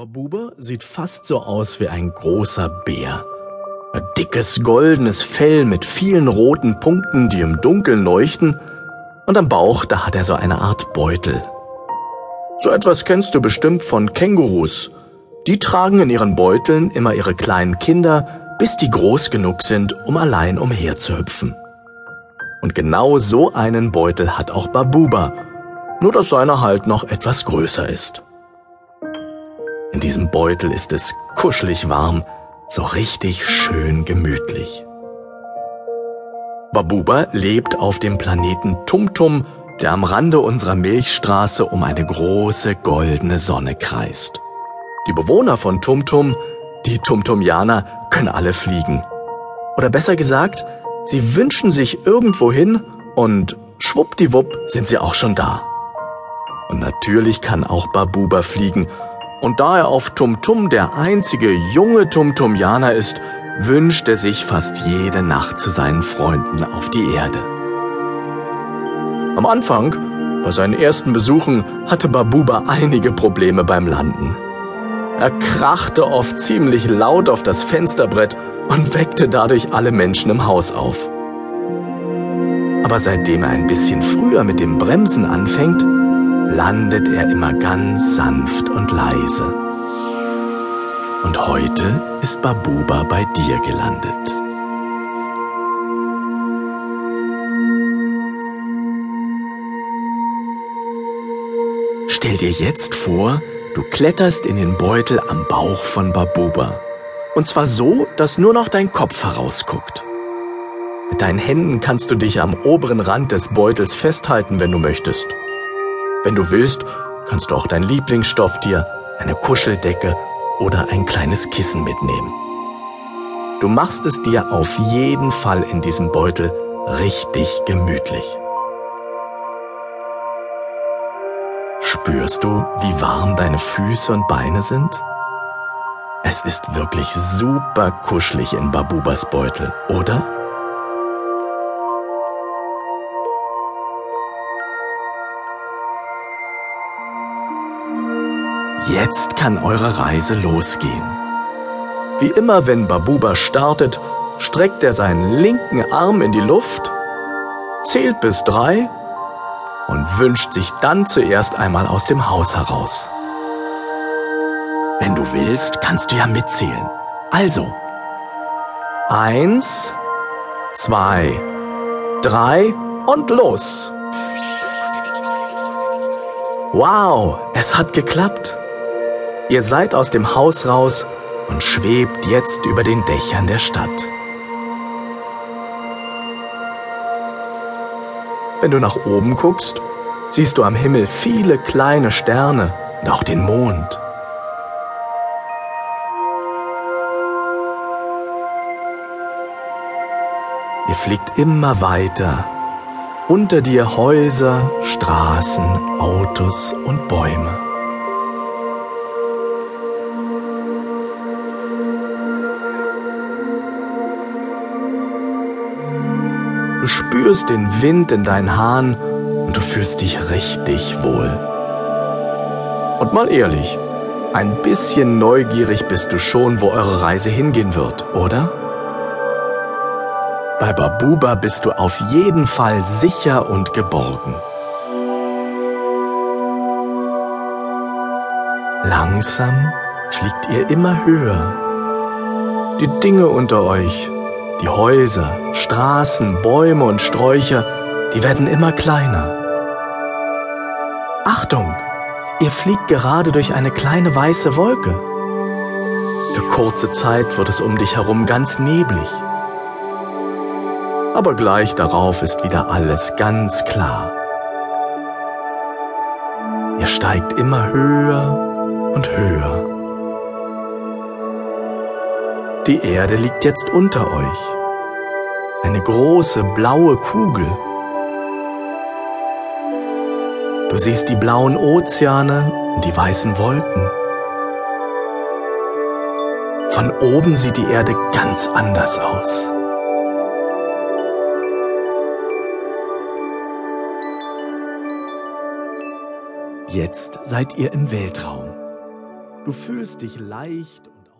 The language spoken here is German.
Babuba sieht fast so aus wie ein großer Bär. Ein dickes goldenes Fell mit vielen roten Punkten, die im Dunkeln leuchten, und am Bauch, da hat er so eine Art Beutel. So etwas kennst du bestimmt von Kängurus. Die tragen in ihren Beuteln immer ihre kleinen Kinder, bis die groß genug sind, um allein umherzuhüpfen. Und genau so einen Beutel hat auch Babuba, nur dass seiner halt noch etwas größer ist. In diesem Beutel ist es kuschelig warm, so richtig schön gemütlich. Babuba lebt auf dem Planeten Tumtum, der am Rande unserer Milchstraße um eine große goldene Sonne kreist. Die Bewohner von Tumtum, die Tumtumianer, können alle fliegen. Oder besser gesagt, sie wünschen sich irgendwo hin und schwuppdiwupp sind sie auch schon da. Und natürlich kann auch Babuba fliegen und da er auf Tumtum der einzige junge Tumtumianer ist, wünscht er sich fast jede Nacht zu seinen Freunden auf die Erde. Am Anfang, bei seinen ersten Besuchen, hatte Babuba einige Probleme beim Landen. Er krachte oft ziemlich laut auf das Fensterbrett und weckte dadurch alle Menschen im Haus auf. Aber seitdem er ein bisschen früher mit dem Bremsen anfängt, landet er immer ganz sanft und leise. Und heute ist Babuba bei dir gelandet. Stell dir jetzt vor, du kletterst in den Beutel am Bauch von Babuba. Und zwar so, dass nur noch dein Kopf herausguckt. Mit deinen Händen kannst du dich am oberen Rand des Beutels festhalten, wenn du möchtest. Wenn du willst, kannst du auch dein Lieblingsstofftier, eine Kuscheldecke oder ein kleines Kissen mitnehmen. Du machst es dir auf jeden Fall in diesem Beutel richtig gemütlich. Spürst du, wie warm deine Füße und Beine sind? Es ist wirklich super kuschelig in Babubas Beutel, oder? Jetzt kann eure Reise losgehen. Wie immer, wenn Babuba startet, streckt er seinen linken Arm in die Luft, zählt bis drei und wünscht sich dann zuerst einmal aus dem Haus heraus. Wenn du willst, kannst du ja mitzählen. Also, eins, zwei, drei und los. Wow, es hat geklappt. Ihr seid aus dem Haus raus und schwebt jetzt über den Dächern der Stadt. Wenn du nach oben guckst, siehst du am Himmel viele kleine Sterne und auch den Mond. Ihr fliegt immer weiter. Unter dir Häuser, Straßen, Autos und Bäume. Du spürst den Wind in deinen Haaren und du fühlst dich richtig wohl. Und mal ehrlich, ein bisschen neugierig bist du schon, wo eure Reise hingehen wird, oder? Bei Babuba bist du auf jeden Fall sicher und geborgen. Langsam fliegt ihr immer höher. Die Dinge unter euch die Häuser, Straßen, Bäume und Sträucher, die werden immer kleiner. Achtung! Ihr fliegt gerade durch eine kleine weiße Wolke. Für kurze Zeit wird es um dich herum ganz neblig. Aber gleich darauf ist wieder alles ganz klar. Ihr steigt immer höher und höher. Die Erde liegt jetzt unter euch. Eine große blaue Kugel. Du siehst die blauen Ozeane und die weißen Wolken. Von oben sieht die Erde ganz anders aus. Jetzt seid ihr im Weltraum. Du fühlst dich leicht